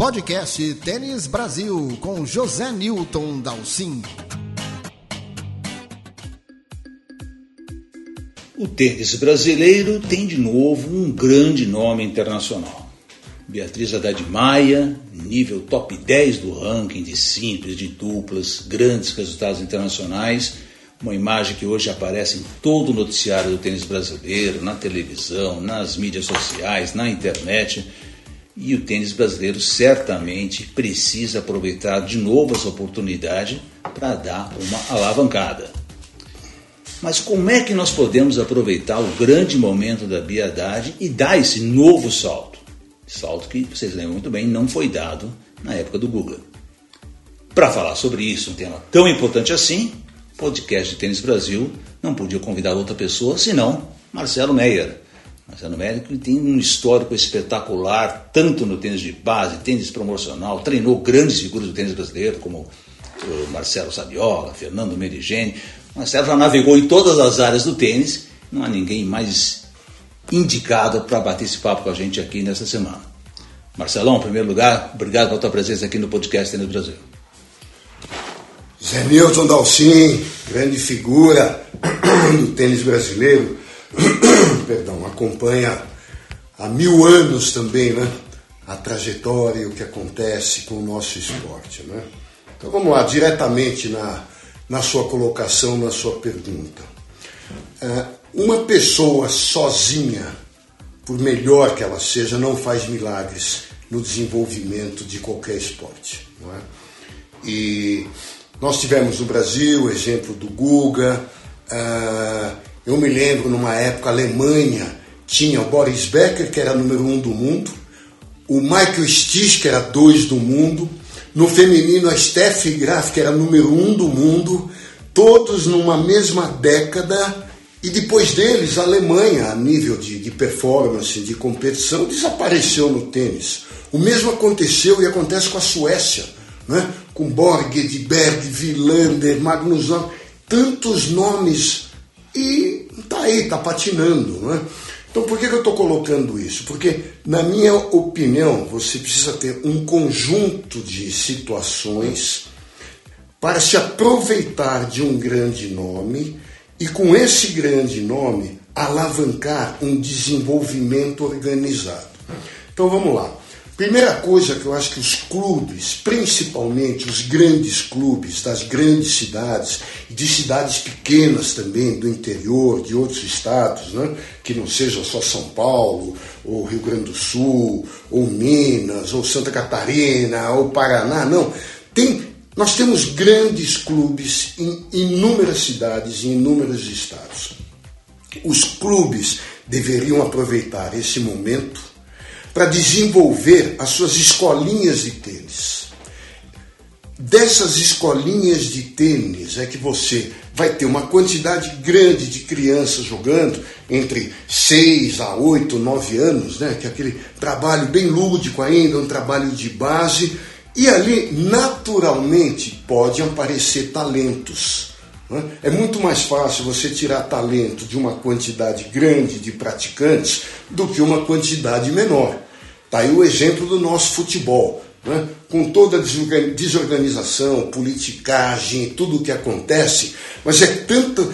podcast Tênis Brasil com José Newton Dalcin. O tênis brasileiro tem de novo um grande nome internacional. Beatriz Haddad Maia, nível top 10 do ranking de simples, de duplas, grandes resultados internacionais, uma imagem que hoje aparece em todo o noticiário do tênis brasileiro, na televisão, nas mídias sociais, na internet. E o tênis brasileiro certamente precisa aproveitar de novo essa oportunidade para dar uma alavancada. Mas como é que nós podemos aproveitar o grande momento da Biadade e dar esse novo salto? Salto que, vocês lembram muito bem, não foi dado na época do Google. Para falar sobre isso, um tema tão importante assim, podcast de Tênis Brasil não podia convidar outra pessoa senão Marcelo Meyer. Marcelo Meyer que tem um histórico espetacular, tanto no tênis de base, tênis promocional, treinou grandes figuras do tênis brasileiro, como Marcelo Sabiola, Fernando Merigene, Marcelo já navegou em todas as áreas do tênis, não há ninguém mais indicado para bater esse papo com a gente aqui nessa semana. Marcelão, em primeiro lugar, obrigado pela tua presença aqui no podcast Tênis Brasil. Zé Nilton Dalcin, grande figura do tênis brasileiro, perdão, acompanha há mil anos também, né? A trajetória e o que acontece com o nosso esporte, né? Então vamos lá, diretamente na, na sua colocação, na sua pergunta. É, uma pessoa sozinha, por melhor que ela seja, não faz milagres no desenvolvimento de qualquer esporte. Não é? E nós tivemos no Brasil o exemplo do Guga. Uh, eu me lembro numa época a Alemanha tinha o Boris Becker, que era número um do mundo, o Michael Stich, que era dois do mundo, no feminino, a Steffi Graf, que era número um do mundo, todos numa mesma década, e depois deles, a Alemanha, a nível de, de performance, de competição, desapareceu no tênis. O mesmo aconteceu e acontece com a Suécia, né? com Borg, Edberg, Villander, Magnusson, tantos nomes, e tá aí, tá patinando. Né? Então, por que, que eu estou colocando isso? Porque, na minha opinião, você precisa ter um conjunto de situações para se aproveitar de um grande nome e, com esse grande nome, alavancar um desenvolvimento organizado. Então, vamos lá. Primeira coisa que eu acho que os clubes, principalmente os grandes clubes das grandes cidades de cidades pequenas também, do interior, de outros estados, né? que não seja só São Paulo, ou Rio Grande do Sul, ou Minas, ou Santa Catarina, ou Paraná, não. Tem, nós temos grandes clubes em inúmeras cidades, em inúmeros estados. Os clubes deveriam aproveitar esse momento para desenvolver as suas escolinhas de tênis. Dessas escolinhas de tênis é que você vai ter uma quantidade grande de crianças jogando entre 6 a 8, 9 anos, né? que é aquele trabalho bem lúdico ainda, um trabalho de base, e ali naturalmente podem aparecer talentos. Né? É muito mais fácil você tirar talento de uma quantidade grande de praticantes do que uma quantidade menor. Está aí o exemplo do nosso futebol. Né? Com toda a desorganização, politicagem, tudo o que acontece, mas é tanta,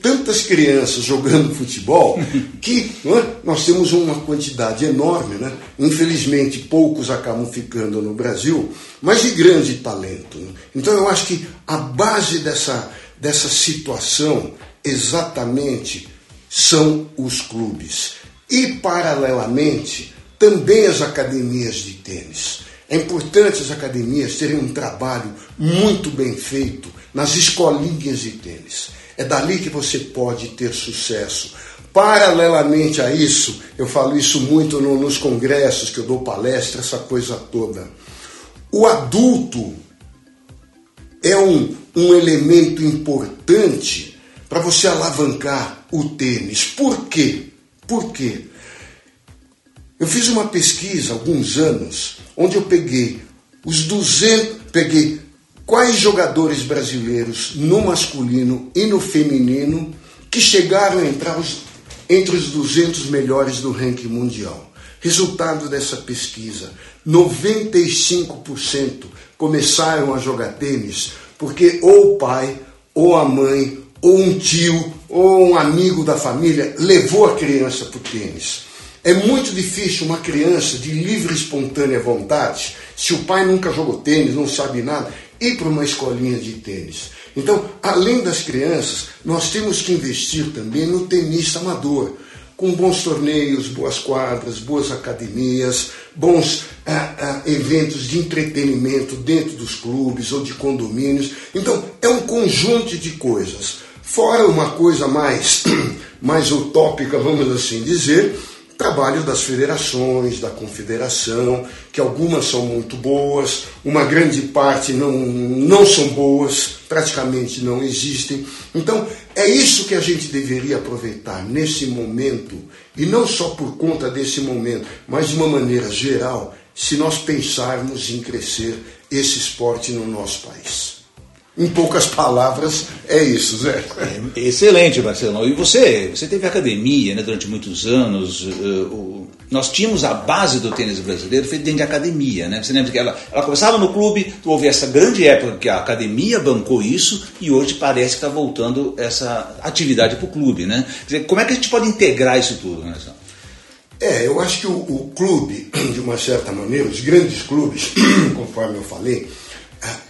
tantas crianças jogando futebol que é? nós temos uma quantidade enorme. Né? Infelizmente, poucos acabam ficando no Brasil, mas de grande talento. Né? Então, eu acho que a base dessa, dessa situação exatamente são os clubes. E, paralelamente, também as academias de tênis. É importante as academias terem um trabalho muito bem feito nas escolinhas de tênis. É dali que você pode ter sucesso. Paralelamente a isso, eu falo isso muito no, nos congressos que eu dou palestra, essa coisa toda. O adulto é um, um elemento importante para você alavancar o tênis. Por quê? Por quê? Eu fiz uma pesquisa há alguns anos, onde eu peguei os 200, peguei quais jogadores brasileiros no masculino e no feminino que chegaram a entrar os, entre os 200 melhores do ranking mundial. Resultado dessa pesquisa: 95% começaram a jogar tênis porque ou o pai, ou a mãe, ou um tio, ou um amigo da família levou a criança para o tênis. É muito difícil uma criança de livre e espontânea vontade, se o pai nunca jogou tênis, não sabe nada, ir para uma escolinha de tênis. Então, além das crianças, nós temos que investir também no tenista amador com bons torneios, boas quadras, boas academias, bons ah, ah, eventos de entretenimento dentro dos clubes ou de condomínios. Então, é um conjunto de coisas. Fora uma coisa mais, mais utópica, vamos assim dizer, trabalho das federações, da confederação, que algumas são muito boas, uma grande parte não, não são boas, praticamente não existem. Então, é isso que a gente deveria aproveitar nesse momento, e não só por conta desse momento, mas de uma maneira geral, se nós pensarmos em crescer esse esporte no nosso país. Em poucas palavras, é isso, Zé. É, excelente, Marcelo. E você, você teve academia né, durante muitos anos. Uh, nós tínhamos a base do tênis brasileiro feita dentro de academia. Né? Você lembra que ela, ela começava no clube, houve essa grande época que a academia bancou isso e hoje parece que está voltando essa atividade para o clube. Né? Dizer, como é que a gente pode integrar isso tudo, Marcelo? É, eu acho que o, o clube, de uma certa maneira, os grandes clubes, conforme eu falei,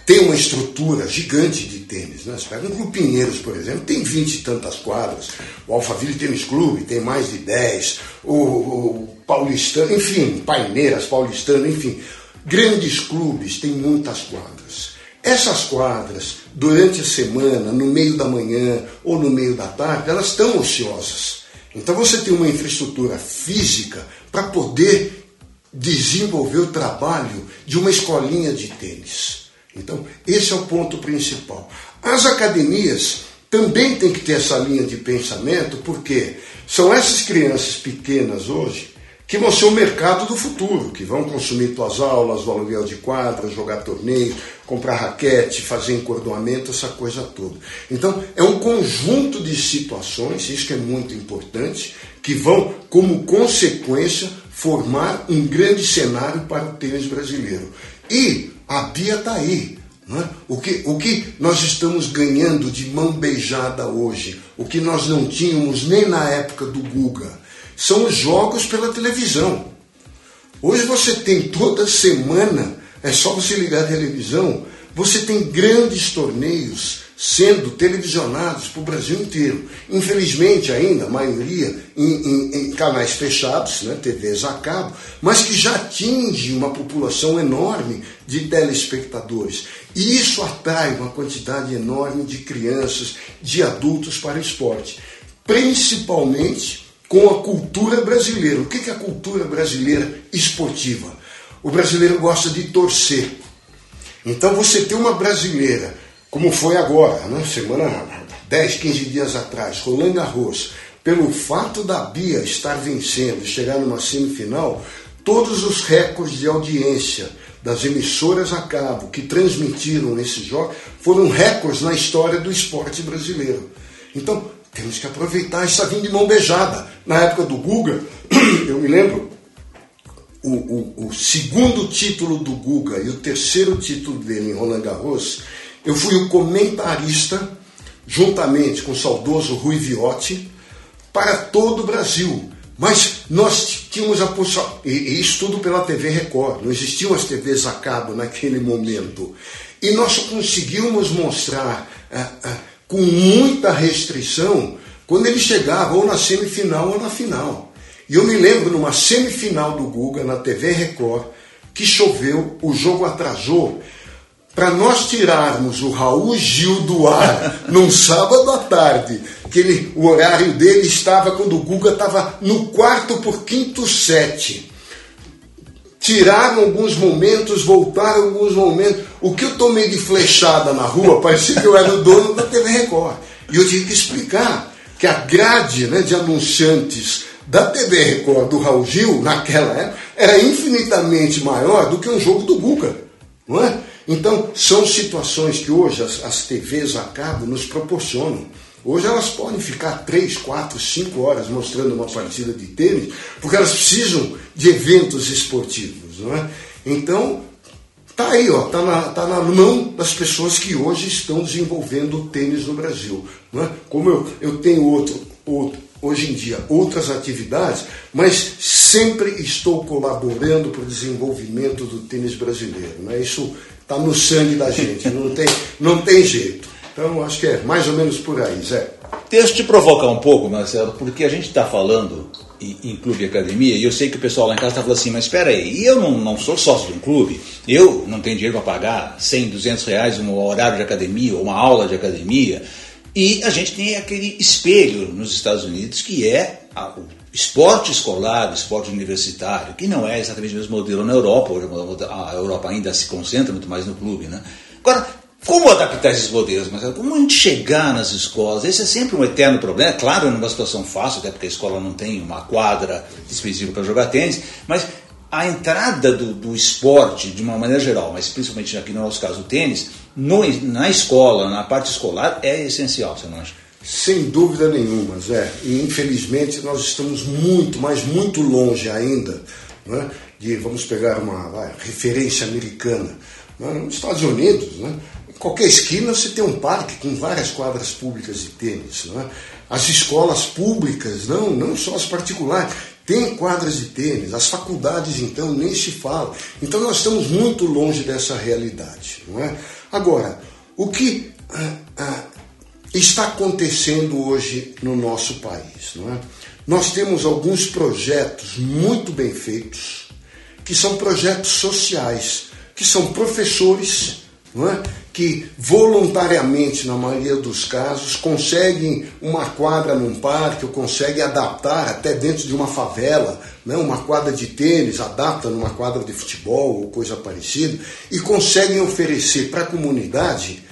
tem uma estrutura gigante de tênis. Né? Você pega um Clube Pinheiros, por exemplo, tem 20 e tantas quadras. O Alphaville Tênis Clube tem mais de 10. O, o Paulistano, enfim, Paineiras, Paulistano, enfim. Grandes clubes têm muitas quadras. Essas quadras, durante a semana, no meio da manhã ou no meio da tarde, elas estão ociosas. Então você tem uma infraestrutura física para poder desenvolver o trabalho de uma escolinha de tênis. Então, esse é o ponto principal. As academias também têm que ter essa linha de pensamento, porque são essas crianças pequenas hoje que vão ser o mercado do futuro, que vão consumir tuas aulas, o aluguel de quadras, jogar torneio, comprar raquete, fazer encordoamento, essa coisa toda. Então, é um conjunto de situações, isso que é muito importante, que vão, como consequência, formar um grande cenário para o tênis brasileiro. E a Bia está aí. É? O, que, o que nós estamos ganhando de mão beijada hoje, o que nós não tínhamos nem na época do Guga, são os jogos pela televisão. Hoje você tem toda semana, é só você ligar a televisão, você tem grandes torneios sendo televisionados para o Brasil inteiro. Infelizmente, ainda, a maioria em, em, em, canais fechados, né, TVs a cabo, mas que já atinge uma população enorme de telespectadores. E isso atrai uma quantidade enorme de crianças, de adultos para o esporte, principalmente com a cultura brasileira. O que é a cultura brasileira esportiva? O brasileiro gosta de torcer. Então você tem uma brasileira como foi agora, né? semana 10, 15 dias atrás, Roland Garros, pelo fato da Bia estar vencendo, chegar numa semifinal, todos os recordes de audiência das emissoras a cabo que transmitiram esse jogo foram recordes na história do esporte brasileiro. Então, temos que aproveitar essa vinda de mão beijada. Na época do Guga, eu me lembro, o, o, o segundo título do Guga e o terceiro título dele em Roland Garros, eu fui o comentarista, juntamente com o saudoso Rui Viotti, para todo o Brasil. Mas nós tínhamos a possibilidade, e isso tudo pela TV Record, não existiam as TVs a cabo naquele momento. E nós conseguimos mostrar ah, ah, com muita restrição quando ele chegava ou na semifinal ou na final. E eu me lembro numa semifinal do Guga na TV Record que choveu, o jogo atrasou para nós tirarmos o Raul Gil do ar num sábado à tarde, que ele, o horário dele estava quando o Guga estava no quarto por quinto set. Tiraram alguns momentos, voltaram alguns momentos. O que eu tomei de flechada na rua, parecia que eu era o dono da TV Record. E eu tive que explicar que a grade né, de anunciantes da TV Record do Raul Gil, naquela época, era infinitamente maior do que um jogo do Guga. Não é? Então, são situações que hoje as, as TVs a cabo nos proporcionam. Hoje elas podem ficar 3, 4, 5 horas mostrando uma partida de tênis, porque elas precisam de eventos esportivos. Não é? Então, tá aí, ó, tá na, tá na mão das pessoas que hoje estão desenvolvendo o tênis no Brasil. Não é? Como eu, eu tenho outro, outro, hoje em dia outras atividades, mas sempre estou colaborando para o desenvolvimento do tênis brasileiro. Né? Isso está no sangue da gente, não tem, não tem jeito. Então acho que é mais ou menos por aí, Zé. Deixa eu te provocar um pouco, Marcelo, porque a gente está falando em, clube e academia, e eu sei que o pessoal lá em casa está falando assim, mas espera aí, eu não, não sou sócio de um clube, eu não tenho dinheiro para pagar 100, 200 reais um horário de academia ou uma aula de academia, e a gente tem aquele espelho nos Estados Unidos que é a, o esporte escolar, esporte universitário, que não é exatamente o mesmo modelo na Europa, hoje a Europa ainda se concentra muito mais no clube. Né? Agora, como adaptar esses modelos? Mas como a gente chegar nas escolas? Esse é sempre um eterno problema. É claro, numa situação fácil, até porque a escola não tem uma quadra específica para jogar tênis, mas a entrada do, do, esporte, de uma maneira geral, mas principalmente aqui no nosso caso o tênis, no, na escola, na parte escolar, é essencial, você não acha? Sem dúvida nenhuma, Zé. E infelizmente nós estamos muito, mas muito longe ainda né, de, vamos pegar uma vai, referência americana. Né, nos Estados Unidos, né, em qualquer esquina você tem um parque com várias quadras públicas de tênis. Né? As escolas públicas, não, não só as particulares, tem quadras de tênis, as faculdades então nem se fala. Então nós estamos muito longe dessa realidade, não é? Agora, o que ah, ah, está acontecendo hoje no nosso país, não é? Nós temos alguns projetos muito bem feitos, que são projetos sociais, que são professores não é? que voluntariamente, na maioria dos casos, conseguem uma quadra num parque ou conseguem adaptar até dentro de uma favela, né, uma quadra de tênis, adapta numa quadra de futebol ou coisa parecida, e conseguem oferecer para a comunidade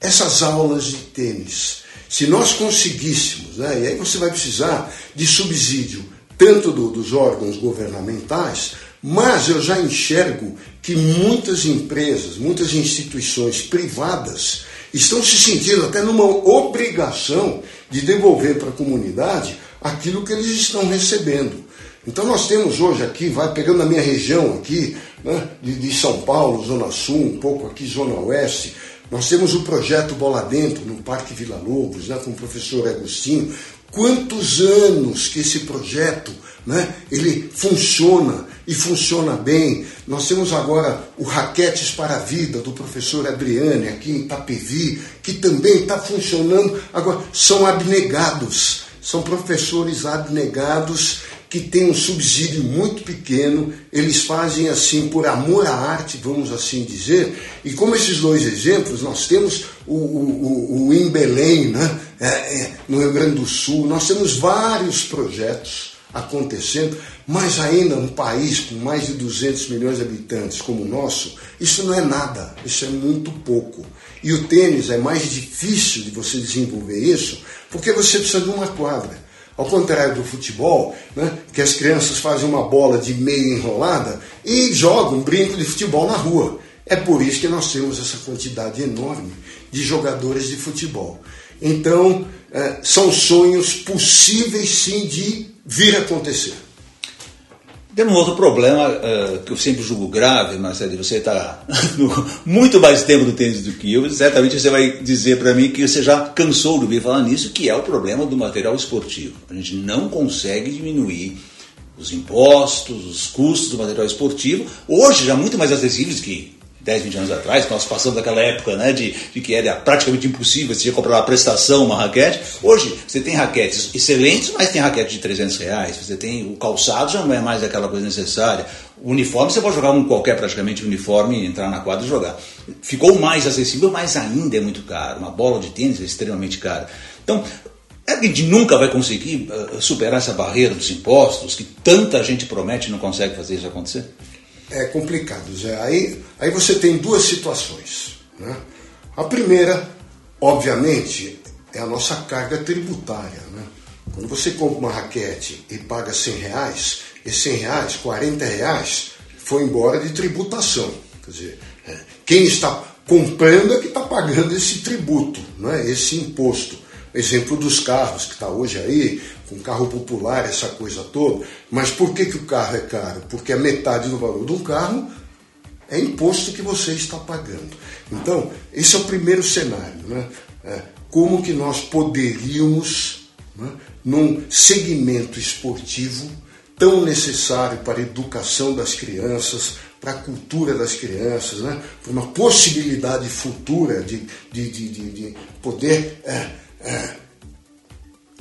essas aulas de tênis. Se nós conseguíssemos, né, e aí você vai precisar de subsídio tanto do, dos órgãos governamentais, mas eu já enxergo que muitas empresas, muitas instituições privadas estão se sentindo até numa obrigação de devolver para a comunidade aquilo que eles estão recebendo. Então nós temos hoje aqui, vai pegando a minha região aqui, né, de, de, São Paulo, Zona Sul, um pouco aqui Zona Oeste, nós temos o projeto Bola Dentro, no Parque Vila Lobos, né, com o professor Agostinho. Quantos anos que esse projeto né, ele funciona e funciona bem. Nós temos agora o Raquetes para a Vida, do professor Adriane, aqui em Itapevi, que também está funcionando. Agora, são abnegados, são professores abnegados que têm um subsídio muito pequeno, eles fazem assim por amor à arte, vamos assim dizer. E como esses dois exemplos, nós temos o, o, o, em Belém, né? É, é, no Rio Grande do Sul, nós temos vários projetos acontecendo, mas ainda um país com mais de 200 milhões de habitantes como o nosso, isso não é nada, isso é muito pouco. E o tênis é mais difícil de você desenvolver isso, porque você precisa de uma quadra. Ao contrário do futebol, né, que as crianças fazem uma bola de meia enrolada e jogam um brinco de futebol na rua. É por isso que nós temos essa quantidade enorme de jogadores de futebol. Então, é, são sonhos possíveis sim de vir acontecer. Tem um outro problema uh, que eu sempre julgo grave, Marcelo, você está muito mais tempo no tênis do que eu, certamente você vai dizer para mim que você já cansou de ouvir falar nisso, que é o problema do material esportivo. A gente não consegue diminuir os impostos, os custos do material esportivo, hoje já muito mais acessíveis que 10, 20 anos atrás, nós passamos daquela época né, de, de que era praticamente impossível você ia comprar uma prestação, uma raquete. Hoje, você tem raquetes excelentes, mas tem raquete de 300 reais. Você tem o calçado, já não é mais aquela coisa necessária. O uniforme, você pode jogar um qualquer praticamente uniforme, entrar na quadra e jogar. Ficou mais acessível, mas ainda é muito caro. Uma bola de tênis é extremamente cara. Então, é a gente nunca vai conseguir uh, superar essa barreira dos impostos que tanta gente promete e não consegue fazer isso acontecer? É complicado, Zé. Aí, aí você tem duas situações. Né? A primeira, obviamente, é a nossa carga tributária. Né? Quando você compra uma raquete e paga 100 reais, esses 100 reais, 40 reais, foi embora de tributação. Quer dizer, é, quem está comprando é que está pagando esse tributo, né? esse imposto. Exemplo dos carros, que está hoje aí, com carro popular, essa coisa toda. Mas por que, que o carro é caro? Porque a metade do valor de um carro é imposto que você está pagando. Então, esse é o primeiro cenário. Né? É, como que nós poderíamos, né, num segmento esportivo tão necessário para a educação das crianças, para a cultura das crianças, né, para uma possibilidade futura de, de, de, de poder é, é,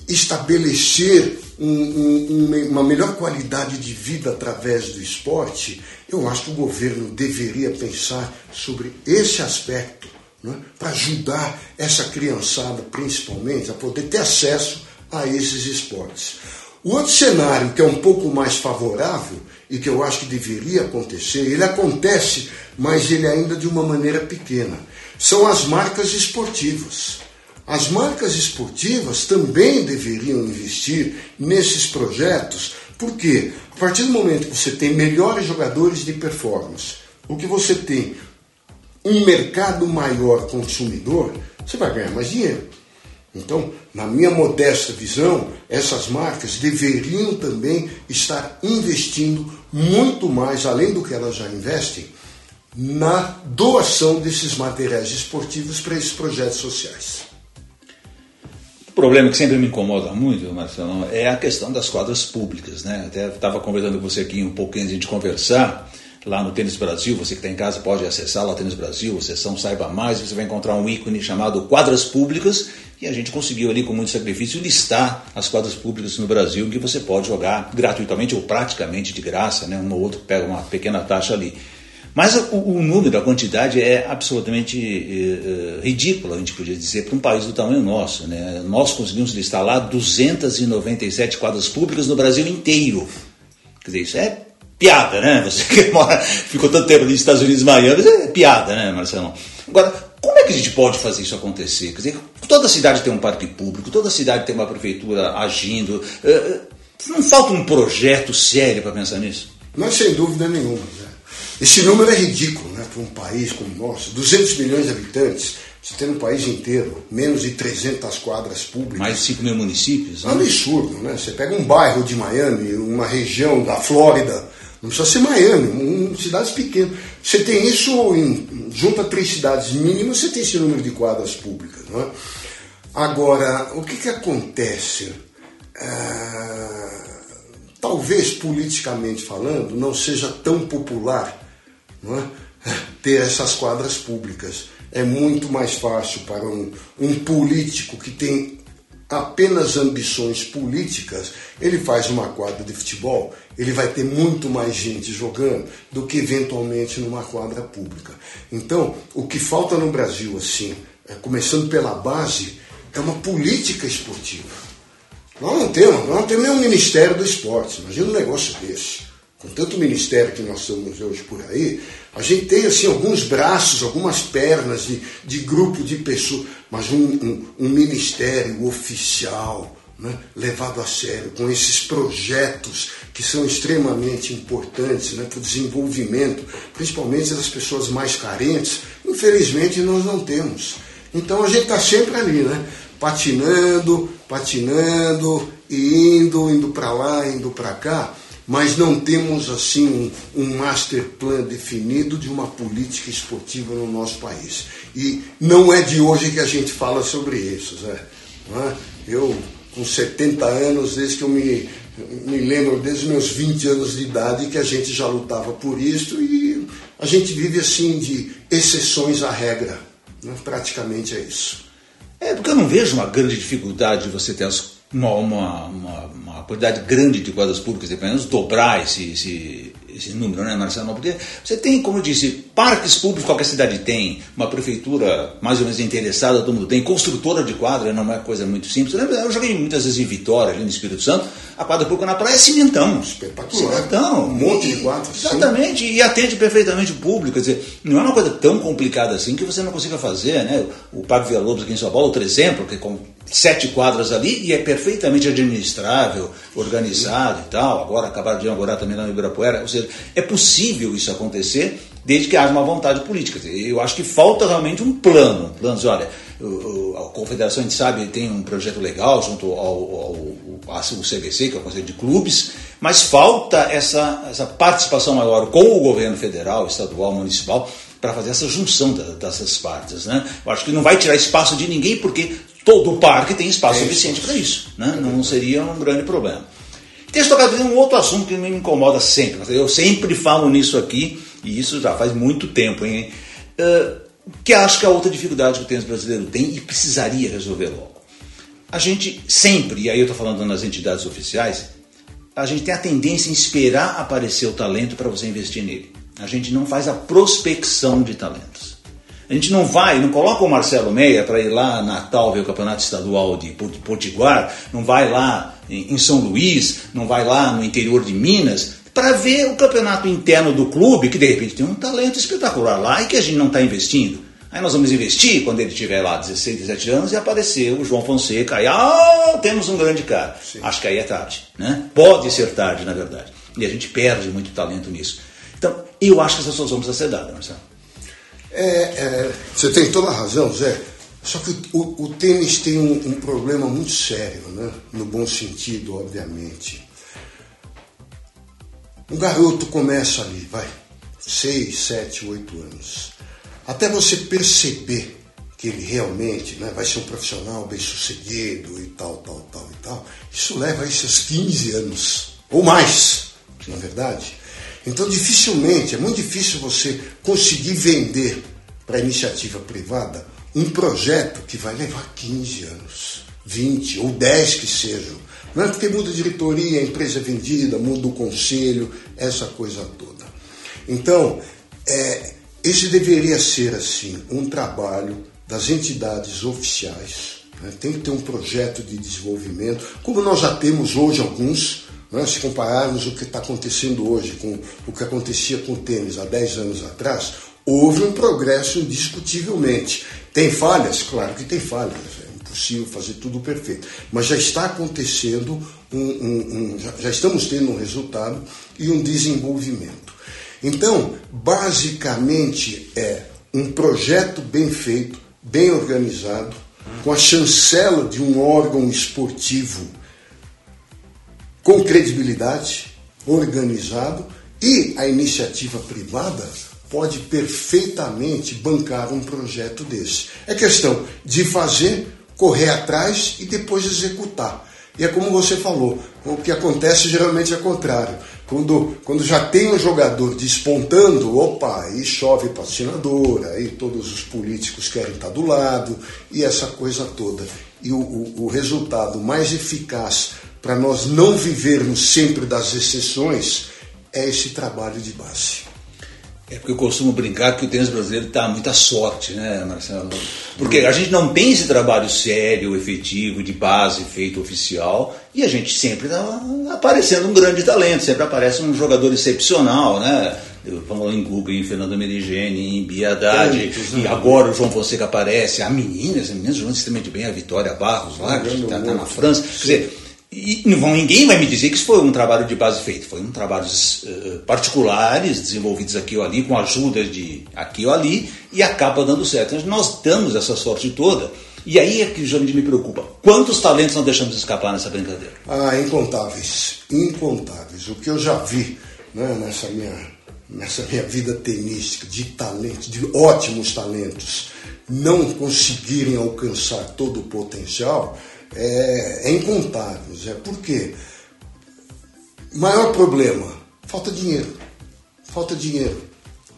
estabelecer um, um, uma melhor qualidade de vida através do esporte, eu acho que o governo deveria pensar sobre esse aspecto né, para ajudar essa criançada, principalmente, a poder ter acesso a esses esportes. O outro cenário, que é um pouco mais favorável e que eu acho que deveria acontecer, ele acontece, mas ele ainda de uma maneira pequena, são as marcas esportivas. As marcas esportivas também deveriam investir nesses projetos, porque a partir do momento que você tem melhores jogadores de performance, o que você tem um mercado maior consumidor, você vai ganhar mais dinheiro. Então, na minha modesta visão, essas marcas deveriam também estar investindo muito mais, além do que elas já investem, na doação desses materiais esportivos para esses projetos sociais problema que sempre me incomoda muito, Marcelo, é a questão das quadras públicas. Né? Até estava conversando com você aqui um pouquinho antes de conversar. Lá no Tênis Brasil, você que está em casa pode acessar lá Tênis Brasil, a seção Saiba Mais, você vai encontrar um ícone chamado Quadras Públicas e a gente conseguiu ali com muito sacrifício listar as quadras públicas no Brasil que você pode jogar gratuitamente ou praticamente de graça, né? um ou outro pega uma pequena taxa ali. Mas o, o número, a quantidade é absolutamente uh, ridícula, a gente podia dizer, para um país do tamanho nosso. Né? Nós conseguimos listar lá 297 quadras públicas no Brasil inteiro. Quer dizer, isso é piada, né? Você que mora, ficou tanto tempo nos Estados Unidos, Miami, é piada, né, Marcelo? Agora, como é que a gente pode fazer isso acontecer? Quer dizer, toda cidade tem um parque público, toda cidade tem uma prefeitura agindo. Uh, não falta um projeto sério para pensar nisso? Não, sem dúvida nenhuma. Né? Esse número é ridículo né, para um país como o nosso. 200 milhões de habitantes, você tem no país inteiro menos de 300 quadras públicas. Mais de 5 mil municípios? É um absurdo, né? Você pega um bairro de Miami, uma região da Flórida, não precisa ser Miami, um, cidades pequenas. Você tem isso, em, junto a três cidades mínimas, você tem esse número de quadras públicas. Não é? Agora, o que, que acontece? Ah, talvez politicamente falando, não seja tão popular é? ter essas quadras públicas. É muito mais fácil para um, um político que tem apenas ambições políticas, ele faz uma quadra de futebol, ele vai ter muito mais gente jogando do que eventualmente numa quadra pública. Então, o que falta no Brasil, assim, é, começando pela base, é uma política esportiva. Nós não temos, nós não temos nenhum Ministério do Esporte, imagina um negócio desse com tanto ministério que nós somos hoje por aí, a gente tem assim alguns braços, algumas pernas de, de grupo de pessoas, mas um, um, um ministério oficial, né, levado a sério, com esses projetos que são extremamente importantes né, para o desenvolvimento, principalmente das pessoas mais carentes, infelizmente nós não temos. Então a gente está sempre ali, né, patinando, patinando, e indo, indo para lá, indo para cá mas não temos assim um, master plan definido de uma política esportiva no nosso país. E não é de hoje que a gente fala sobre isso, Zé. É? Eu, com 70 anos, desde que eu me, me lembro, desde os meus 20 anos de idade, que a gente já lutava por isso e a gente vive assim de exceções à regra. Né? Praticamente é isso. É, porque eu não vejo uma grande dificuldade de você ter as uma, uma, uma, quantidade grande de quadras públicas, pelo menos dobrar esse, esse, esse número, né, Marcelo? Porque você tem, como eu disse, parques públicos, qualquer cidade tem, uma prefeitura mais ou menos interessada, todo mundo tem, construtora de quadra, não é coisa muito simples. Eu joguei muitas vezes em Vitória, ali no Espírito Santo, a quadra pública na praia é cimentão. Espetacular. Cimentão. Um monte de quadras. Exatamente, sim. e atende perfeitamente o público. Quer dizer, não é uma coisa tão complicada assim que você não consiga fazer, né? O Pablo Villa Lobos aqui em São Paulo, outro exemplo, que sete quadras ali e é perfeitamente administrável, organizado e tal. Agora acabaram de inaugurar também no Ibirapuera. Ou seja, é possível isso acontecer desde que haja uma vontade política. Eu acho que falta realmente um plano. Plano de, olha, a confederação, a gente sabe, tem um projeto legal junto ao, ao, ao, CBC, que é o Conselho de Clubes, mas falta essa, essa participação maior com o governo federal, estadual, municipal, para fazer essa junção dessas partes. Né? Eu acho que não vai tirar espaço de ninguém, porque todo o parque tem espaço é suficiente para isso. Né? Não seria um grande problema. Tem tocado um outro assunto que me incomoda sempre. Eu sempre falo nisso aqui, e isso já faz muito tempo. Hein? Uh, que acho que é outra dificuldade que o tênis brasileiro tem e precisaria resolver logo. A gente sempre, e aí eu estou falando nas entidades oficiais, a gente tem a tendência em esperar aparecer o talento para você investir nele. A gente não faz a prospecção de talentos. A gente não vai, não coloca o Marcelo Meia para ir lá Natal ver o campeonato estadual de Potiguar, não vai lá em São Luís, não vai lá no interior de Minas para ver o campeonato interno do clube, que de repente tem um talento espetacular lá e que a gente não está investindo. Aí nós vamos investir quando ele tiver lá 16, 17 anos e aparecer o João Fonseca. Aí, ah, temos um grande cara. Sim. Acho que aí é tarde. Né? Pode ser tarde, na verdade. E a gente perde muito talento nisso. Então, eu acho que essa solução precisa ser dada, Marcelo. É, é, você tem toda a razão, Zé. Só que o, o tênis tem um, um, problema muito sério, né? no bom sentido, obviamente. Um garoto começa ali, vai, 6, 7, 8 anos. Até você perceber que ele realmente né, vai ser um profissional bem sucedido e tal, tal, tal e tal, isso leva a esses 15 anos, ou mais, na verdade. Então, dificilmente, é muito difícil você conseguir vender para a iniciativa privada um projeto que vai levar 15 anos, 20 ou 10 que sejam. Não é porque muda a diretoria, a empresa é vendida, muda o conselho, essa coisa toda. Então, é, esse deveria ser assim um trabalho das entidades oficiais. Né? Tem que ter um projeto de desenvolvimento, como nós já temos hoje alguns. Né? Se compararmos o que está acontecendo hoje com o que acontecia com o tênis há 10 anos atrás, houve um progresso indiscutivelmente. Tem falhas? Claro que tem falhas possível fazer tudo perfeito. Mas já está acontecendo, um, um, um, já, já estamos tendo um resultado e um desenvolvimento. Então, basicamente é um projeto bem feito, bem organizado, com a chancela de um órgão esportivo com credibilidade, organizado, e a iniciativa privada pode perfeitamente bancar um projeto desse. É questão de fazer correr atrás e depois executar. E é como você falou, o que acontece geralmente é contrário. Quando, quando já tem um jogador despontando, opa, aí chove patrocinadora, aí todos os políticos querem estar do lado, e essa coisa toda. E o, o, o resultado mais eficaz para nós não vivermos sempre das exceções é esse trabalho de base. É porque eu costumo brincar que o tênis brasileiro está muita sorte, né, Marcelo? Porque a gente não tem esse trabalho sério, efetivo, de base feito oficial, e a gente sempre está aparecendo um grande talento, sempre aparece um jogador excepcional, né? Vamos em Google, em Fernando Merigene, em Bia Haddad, e né? agora o João Fonseca aparece, a menina, as meninas jogando extremamente bem, a Vitória Barros lá, que está tá na França. Quer dizer, e não, ninguém vai me dizer que isso foi um trabalho de base feito. Foi um trabalhos uh, particulares, desenvolvidos aqui ou ali, com ajuda de aqui ou ali, e acaba dando certo. Nós damos essa sorte toda. E aí é que geralmente me preocupa. Quantos talentos nós deixamos escapar nessa brincadeira? Ah, incontáveis. Incontáveis. O que eu já vi né, nessa, minha, nessa minha vida tenística de talentos, de ótimos talentos, não conseguirem alcançar todo o potencial é, é incontável. Zé. Por quê? Maior problema, falta dinheiro. Falta dinheiro.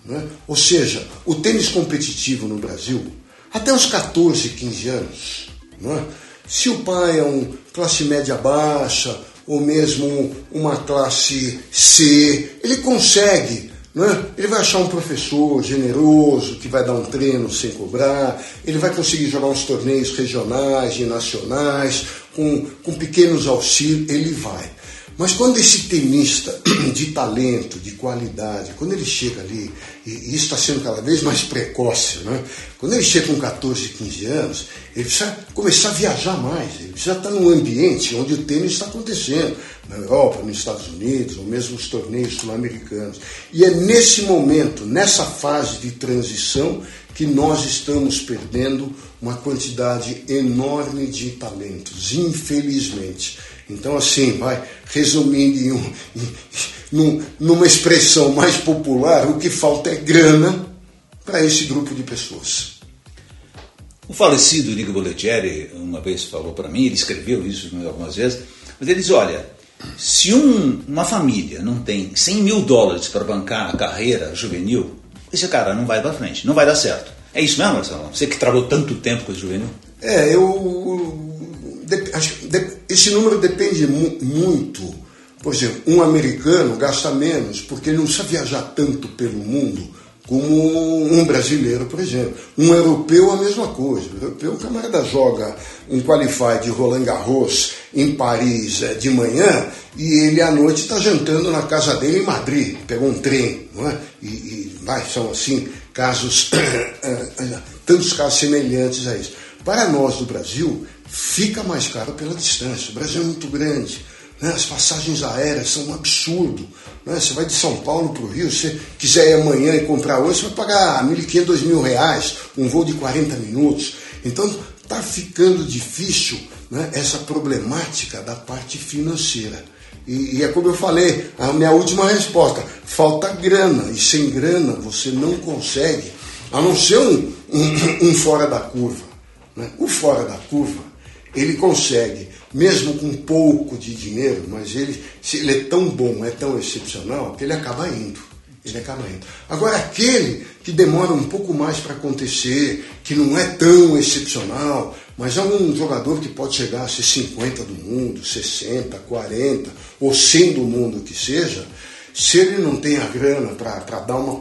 Né? Ou seja, o tênis competitivo no Brasil, até os 14, 15 anos, né? se o pai é um classe média baixa, ou mesmo uma classe C, ele consegue é? Ele vai achar um professor generoso que vai dar um treino sem cobrar, ele vai conseguir jogar uns torneios regionais e nacionais com, com pequenos auxílios, ele vai. Mas quando esse tenista de talento, de qualidade, quando ele chega ali, e isso está sendo cada vez mais precoce, né? quando ele chega com 14, 15 anos, ele precisa começar a viajar mais, ele precisa estar num ambiente onde o tênis está acontecendo, na Europa, nos Estados Unidos, ou mesmo os torneios sul-americanos. E é nesse momento, nessa fase de transição, que nós estamos perdendo uma quantidade enorme de talentos, infelizmente. Então, assim, vai resumindo em um, em, numa expressão mais popular, o que falta é grana para esse grupo de pessoas. O falecido Nico Bollettieri uma vez falou para mim, ele escreveu isso algumas vezes, mas ele diz: olha, se um, uma família não tem 100 mil dólares para bancar a carreira juvenil, esse cara não vai para frente, não vai dar certo. É isso mesmo, Marcelo? Você que trabalhou tanto tempo com o juvenil? É, eu. Esse número depende muito. Por exemplo, um americano gasta menos porque ele não precisa viajar tanto pelo mundo como um brasileiro, por exemplo. Um europeu, a mesma coisa. O europeu, o camarada joga um qualify de Roland Garros em Paris é, de manhã e ele à noite está jantando na casa dele em Madrid. Pegou um trem, não é? E, e vai, são assim casos, tantos casos semelhantes a isso. Para nós do Brasil, fica mais caro pela distância. O Brasil é muito grande. Né? As passagens aéreas são um absurdo. Né? Você vai de São Paulo para o Rio, se você quiser ir amanhã e comprar hoje, você vai pagar 1.500, 2.000 reais, um voo de 40 minutos. Então está ficando difícil né, essa problemática da parte financeira. E, e, é como eu falei, a minha última resposta: falta grana, e sem grana você não consegue, a não ser um, um, um fora da curva. Né? O fora da curva, ele consegue mesmo com pouco de dinheiro, mas ele, ele é tão bom, é tão excepcional, que ele acaba indo. Ele acaba indo. Agora, aquele que demora um pouco mais para acontecer, que não é tão excepcional, mas é um jogador que pode chegar a ser 50 do mundo, 60, 40 ou 100 do mundo que seja, se ele não tem a grana para dar uma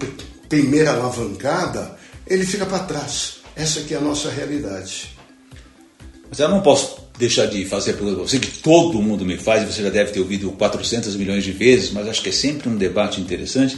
primeira alavancada, ele fica para trás. Essa aqui é a nossa realidade. Mas eu não posso deixar de fazer a pergunta para você, que todo mundo me faz, você já deve ter ouvido 400 milhões de vezes, mas acho que é sempre um debate interessante,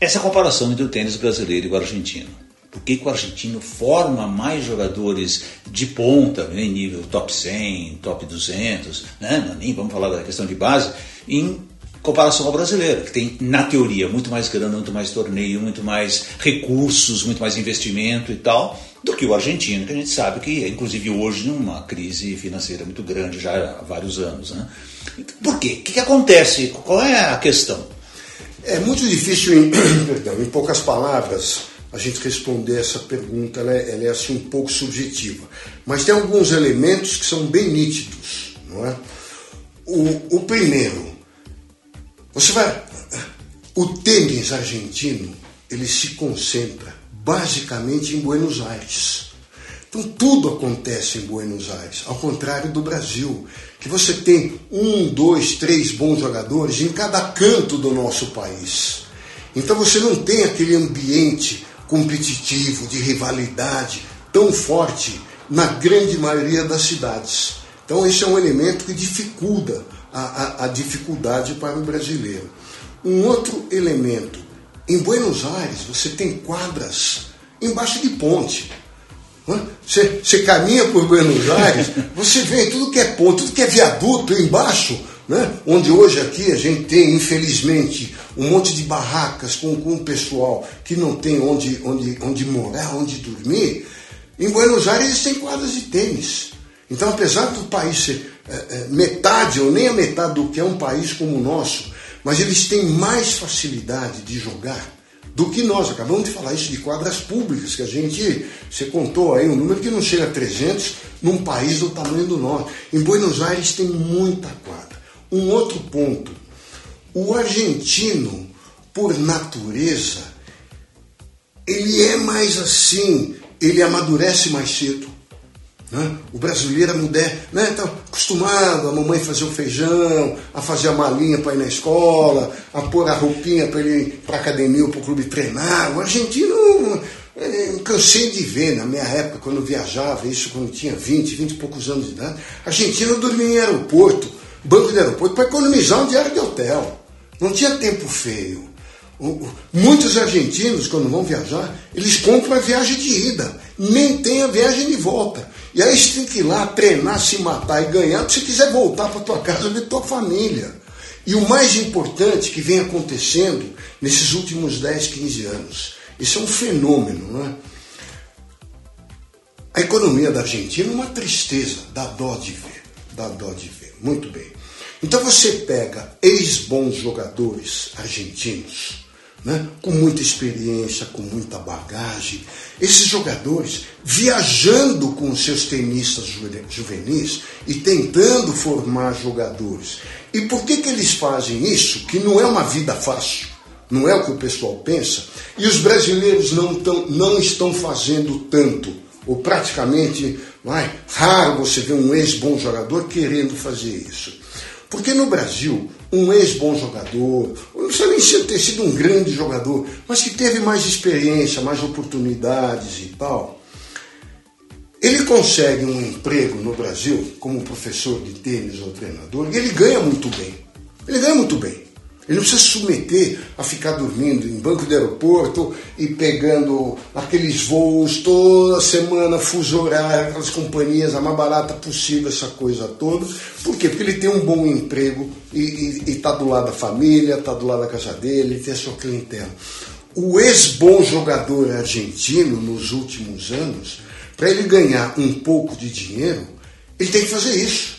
essa comparação entre o tênis brasileiro e o argentino. Por que, o argentino forma mais jogadores de ponta, né, em nível top 100, top 200, né? nem vamos falar da questão de base, em comparação ao brasileiro, que tem, na teoria, muito mais grana, muito mais torneio, muito mais recursos, muito mais investimento e tal, do que o argentino, que a gente sabe que, inclusive hoje, numa crise financeira muito grande já há vários anos. Né? Por quê? O que, que acontece? Qual é a questão? É muito difícil, em, perdão, em poucas palavras, a gente responder essa pergunta. Ela é, ela é assim um pouco subjetiva. Mas tem alguns elementos que são bem nítidos. Não é? o, o primeiro, você vai. O tênis argentino ele se concentra basicamente em Buenos Aires. Então tudo acontece em Buenos Aires, ao contrário do Brasil, que você tem um, dois, três bons jogadores em cada canto do nosso país. Então você não tem aquele ambiente competitivo, de rivalidade tão forte na grande maioria das cidades. Então esse é um elemento que dificulta a, a, a dificuldade para o brasileiro. Um outro elemento, em Buenos Aires você tem quadras embaixo de ponte. Você, você caminha por Buenos Aires, você vê tudo que é ponte, tudo que é viaduto embaixo, né? onde hoje aqui a gente tem, infelizmente, um monte de barracas com, com o pessoal que não tem onde, onde, onde morar, onde dormir. Em Buenos Aires eles têm quadras de tênis. Então, apesar do país ser metade ou nem a metade do que é um país como o nosso, mas eles têm mais facilidade de jogar do que nós. Acabamos de falar isso de quadras públicas, que a gente, você contou aí um número que não chega a 300 num país do tamanho do nosso. Em Buenos Aires tem muita quadra. Um outro ponto, o argentino, por natureza, ele é mais assim, ele amadurece mais cedo. Né? O brasileiro, a mulher, está né, tá acostumado a mamãe fazer o feijão, a fazer a malinha para ir na escola, a pôr a roupinha para ir para a academia ou para o clube treinar. O argentino, eu cansei de ver na minha época, quando eu viajava, isso quando eu tinha 20, 20 e poucos anos de idade. Argentino dormia em aeroporto, banco de aeroporto, para economizar um diário de hotel. Não tinha tempo feio. Muitos argentinos, quando vão viajar, eles compram a viagem de ida, nem tem a viagem de volta. E aí você tem que ir lá treinar, se matar e ganhar, se quiser voltar para tua casa ver tua família. E o mais importante que vem acontecendo nesses últimos 10, 15 anos, isso é um fenômeno, não é? a economia da Argentina é uma tristeza, dá dó de ver, dá dó de ver. Muito bem. Então você pega ex-bons jogadores argentinos, né, com muita experiência, com muita bagagem, esses jogadores viajando com os seus tenistas juvenis e tentando formar jogadores. E por que, que eles fazem isso? Que não é uma vida fácil, não é o que o pessoal pensa, e os brasileiros não, tão, não estão fazendo tanto, ou praticamente, vai, raro você ver um ex-bom jogador querendo fazer isso. Porque no Brasil, um ex-bom jogador, não precisa nem ter sido um grande jogador, mas que teve mais experiência, mais oportunidades e tal, ele consegue um emprego no Brasil como professor de tênis ou treinador e ele ganha muito bem. Ele ganha muito bem. Ele não precisa se submeter a ficar dormindo em banco de aeroporto e pegando aqueles voos toda semana, fuso horário, aquelas companhias, a mais barata possível, essa coisa toda. Por quê? Porque ele tem um bom emprego e está do lado da família, está do lado da casa dele, ele tem a sua clientela. O ex-bom jogador argentino, nos últimos anos, para ele ganhar um pouco de dinheiro, ele tem que fazer isso.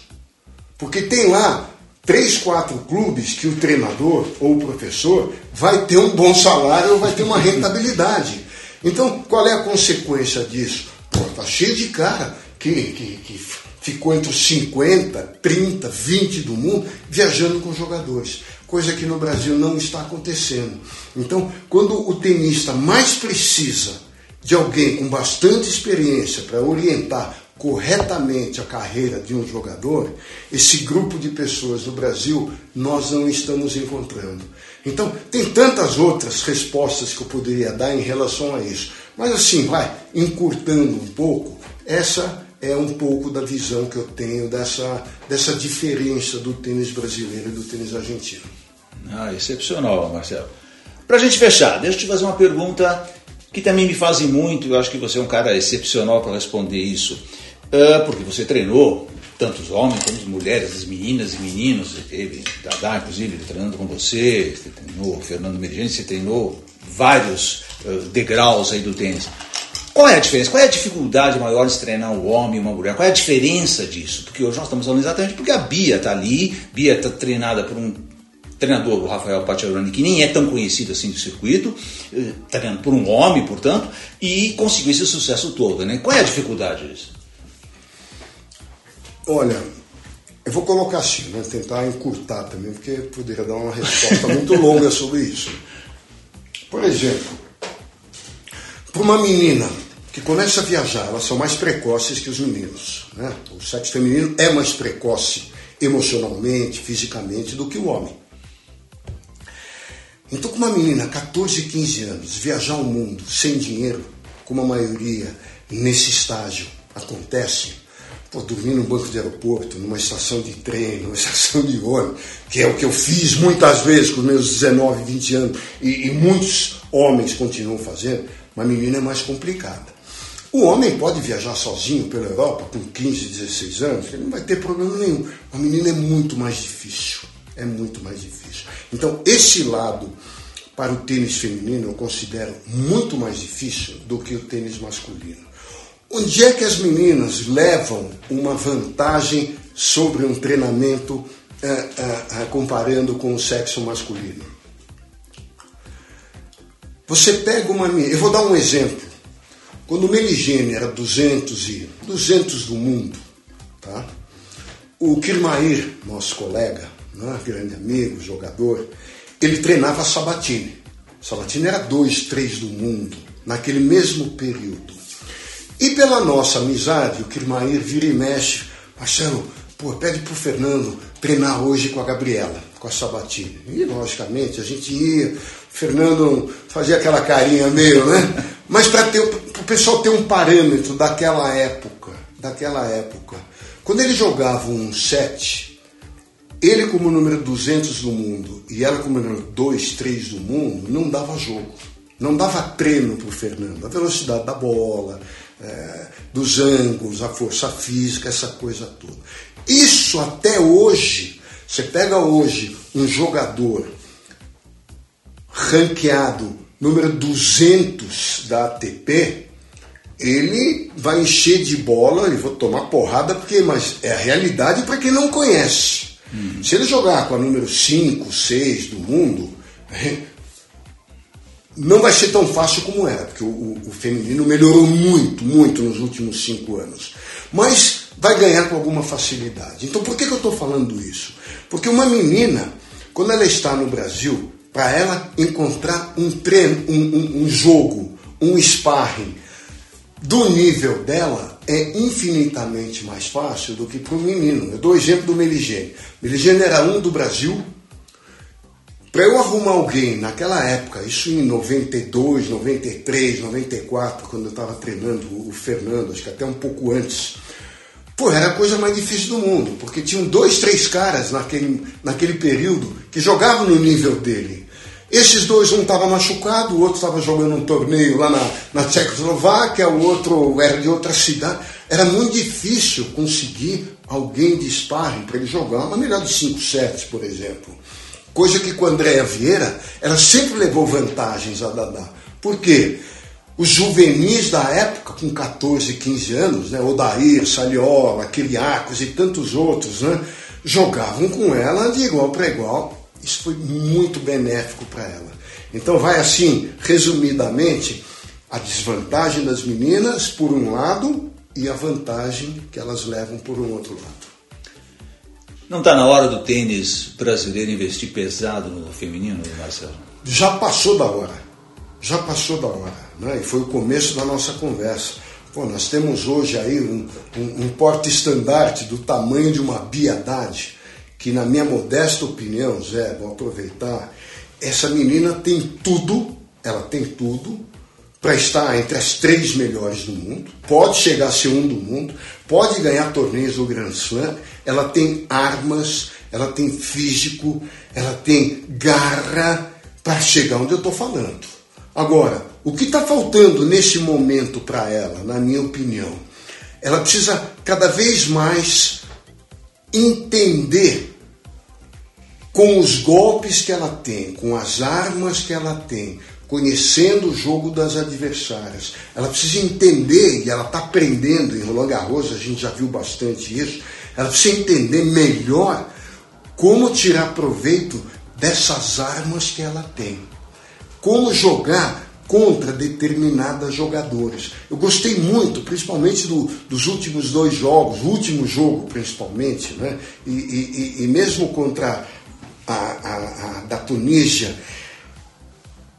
Porque tem lá três, quatro clubes que o treinador ou o professor vai ter um bom salário ou vai ter uma rentabilidade. Então, qual é a consequência disso? Pô, tá cheio de cara que, que, que ficou entre os 50, 30, 20 do mundo viajando com jogadores. Coisa que no Brasil não está acontecendo. Então, quando o tenista mais precisa de alguém com bastante experiência para orientar corretamente a carreira de um jogador, esse grupo de pessoas no Brasil nós não estamos encontrando. Então, tem tantas outras respostas que eu poderia dar em relação a isso. Mas assim, vai, encurtando um pouco, essa é um pouco da visão que eu tenho dessa, dessa diferença do tênis brasileiro e do tênis argentino. Ah, excepcional, Marcelo. Para a gente fechar, deixa eu te fazer uma pergunta que também me fazem muito, eu acho que você é um cara excepcional para responder isso. Uh, porque você treinou tantos homens como as mulheres, as meninas e meninos, ele, Dadá, inclusive, treinando com você, você treinou Fernando Mergente, você treinou vários uh, degraus aí do tênis. Qual é a diferença? Qual é a dificuldade maior de treinar um homem e uma mulher? Qual é a diferença disso? Porque hoje nós estamos falando exatamente porque a Bia está ali, Bia está treinada por um treinador, o Rafael Pacciaroni, que nem é tão conhecido assim do circuito, eh, treinando por um homem, portanto, e conseguiu esse sucesso todo. Né? Qual é a dificuldade disso? Olha, eu vou colocar assim, né? tentar encurtar também, porque poderia dar uma resposta muito longa sobre isso. Por exemplo, para uma menina que começa a viajar, elas são mais precoces que os meninos. Né? O sexo feminino é mais precoce emocionalmente, fisicamente, do que o homem. Então, com uma menina 14, 15 anos viajar o mundo sem dinheiro, como a maioria nesse estágio acontece, Pô, dormir num banco de aeroporto, numa estação de trem, numa estação de ônibus, que é o que eu fiz muitas vezes com meus 19, 20 anos, e, e muitos homens continuam fazendo, uma menina é mais complicada. O homem pode viajar sozinho pela Europa com 15, 16 anos, ele não vai ter problema nenhum. A menina é muito mais difícil. É muito mais difícil. Então, esse lado para o tênis feminino eu considero muito mais difícil do que o tênis masculino. Onde é que as meninas levam uma vantagem sobre um treinamento eh, eh, eh, comparando com o sexo masculino? Você pega uma menina, eu vou dar um exemplo. Quando o Meligene era 200 e 200 do mundo, tá? O Kirmair, nosso colega, né, grande amigo, jogador, ele treinava Sabatini. Sabatini era 2, 3 do mundo naquele mesmo período. E pela nossa amizade, o Kirmair vira e mexe. Marcelo, pô, pede pro Fernando treinar hoje com a Gabriela, com a Sabatini. E, logicamente, a gente ia. O Fernando fazia aquela carinha meio, né? Mas para o pessoal ter um parâmetro daquela época, daquela época. Quando ele jogava um set, ele como número 200 do mundo e ela como número 2, 3 do mundo, não dava jogo. Não dava treino para o Fernando. A velocidade da bola, é, dos ângulos, a força física, essa coisa toda. Isso até hoje, você pega hoje um jogador ranqueado número 200 da ATP, ele vai encher de bola e vou tomar porrada, porque mas é a realidade para quem não conhece. Uhum. Se ele jogar com a número 5, 6 do mundo, não vai ser tão fácil como era, porque o, o, o feminino melhorou muito, muito nos últimos cinco anos. Mas vai ganhar com alguma facilidade. Então por que, que eu estou falando isso? Porque uma menina, quando ela está no Brasil, para ela encontrar um treino, um, um, um jogo, um sparring do nível dela é infinitamente mais fácil do que para o menino. Eu dou o exemplo do Meligene. Meligene era um do Brasil, para eu arrumar alguém naquela época, isso em 92, 93, 94, quando eu estava treinando o Fernando, acho que até um pouco antes, pô, era a coisa mais difícil do mundo, porque tinham dois, três caras naquele, naquele período que jogavam no nível dele. Esses dois, um estava machucado, o outro estava jogando um torneio lá na, na Tchecoslováquia, o outro era de outra cidade. Era muito difícil conseguir alguém de sparring para ele jogar uma melhor de 5 sets, por exemplo. Coisa que com a Andréa Vieira, ela sempre levou vantagens a Dadá. Por quê? Os juvenis da época, com 14, 15 anos, né, Odair, Saliola, Kiriakos e tantos outros, né, jogavam com ela de igual para igual. Isso foi muito benéfico para ela. Então vai assim, resumidamente, a desvantagem das meninas por um lado e a vantagem que elas levam por um outro lado. Não está na hora do tênis brasileiro investir pesado no feminino, Marcelo? Já passou da hora. Já passou da hora. Né? E foi o começo da nossa conversa. Pô, nós temos hoje aí um, um, um porte-estandarte do tamanho de uma biadade, que na minha modesta opinião, Zé, vou aproveitar, essa menina tem tudo, ela tem tudo para estar entre as três melhores do mundo, pode chegar a ser um do mundo, pode ganhar torneios do Grand Slam, ela tem armas, ela tem físico, ela tem garra para chegar onde eu estou falando. Agora, o que está faltando nesse momento para ela, na minha opinião, ela precisa cada vez mais entender com os golpes que ela tem, com as armas que ela tem, conhecendo o jogo das adversárias. Ela precisa entender, e ela está aprendendo em Roland Garros, a gente já viu bastante isso, ela precisa entender melhor como tirar proveito dessas armas que ela tem. Como jogar contra determinadas jogadoras. Eu gostei muito, principalmente do, dos últimos dois jogos, o último jogo principalmente, né? e, e, e mesmo contra a, a, a da Tunísia,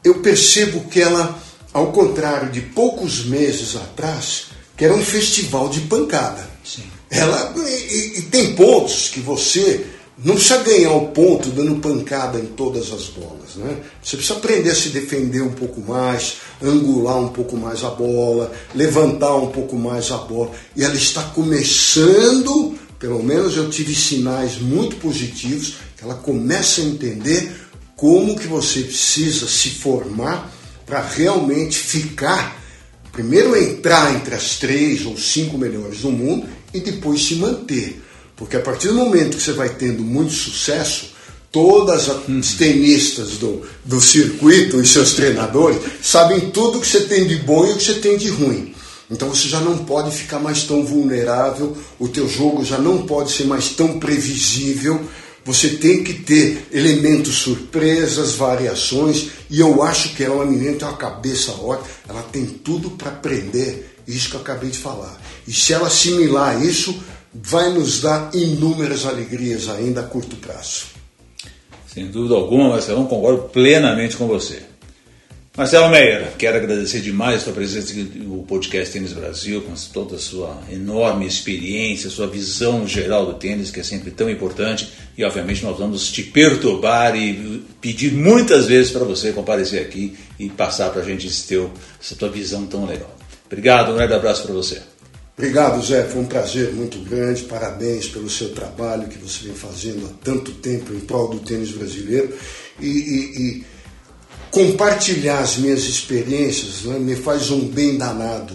eu percebo que ela, ao contrário de poucos meses atrás, que era um festival de pancada. Sim. Ela e, e, tem pontos que você não precisa ganhar o ponto dando pancada em todas as bolas, né? Você precisa aprender a se defender um pouco mais, angular um pouco mais a bola, levantar um pouco mais a bola. E ela está começando, pelo menos eu tive sinais muito positivos, que ela começa a entender como que você precisa se formar para realmente ficar, primeiro entrar entre as três ou cinco melhores do mundo e depois se manter. Porque a partir do momento que você vai tendo muito sucesso, todas as hum. tenistas do, do circuito e seus treinadores sabem tudo que você tem de bom e o que você tem de ruim. Então você já não pode ficar mais tão vulnerável, o teu jogo já não pode ser mais tão previsível, você tem que ter elementos surpresas, variações, e eu acho que ela, menina, tem uma cabeça ótima, ela tem tudo para aprender isso que eu acabei de falar. E se ela assimilar isso, vai nos dar inúmeras alegrias ainda a curto prazo. Sem dúvida alguma, Marcelão, concordo plenamente com você. Marcelo Meyer, quero agradecer demais a sua presença no podcast Tênis Brasil, com toda a sua enorme experiência, sua visão geral do tênis, que é sempre tão importante. E, obviamente, nós vamos te perturbar e pedir muitas vezes para você comparecer aqui e passar para a gente esse teu, essa tua visão tão legal. Obrigado, um grande abraço para você. Obrigado, Zé. Foi um prazer muito grande. Parabéns pelo seu trabalho que você vem fazendo há tanto tempo em prol do tênis brasileiro. e, e, e compartilhar as minhas experiências né, me faz um bem danado.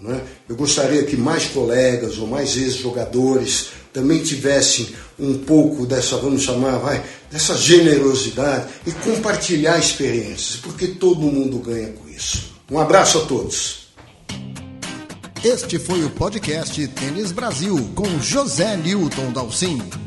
Né? Eu gostaria que mais colegas ou mais ex-jogadores também tivessem um pouco dessa, vamos chamar, vai, dessa generosidade e compartilhar experiências, porque todo mundo ganha com isso. Um abraço a todos. Este foi o podcast Tênis Brasil com José Newton Dalcin.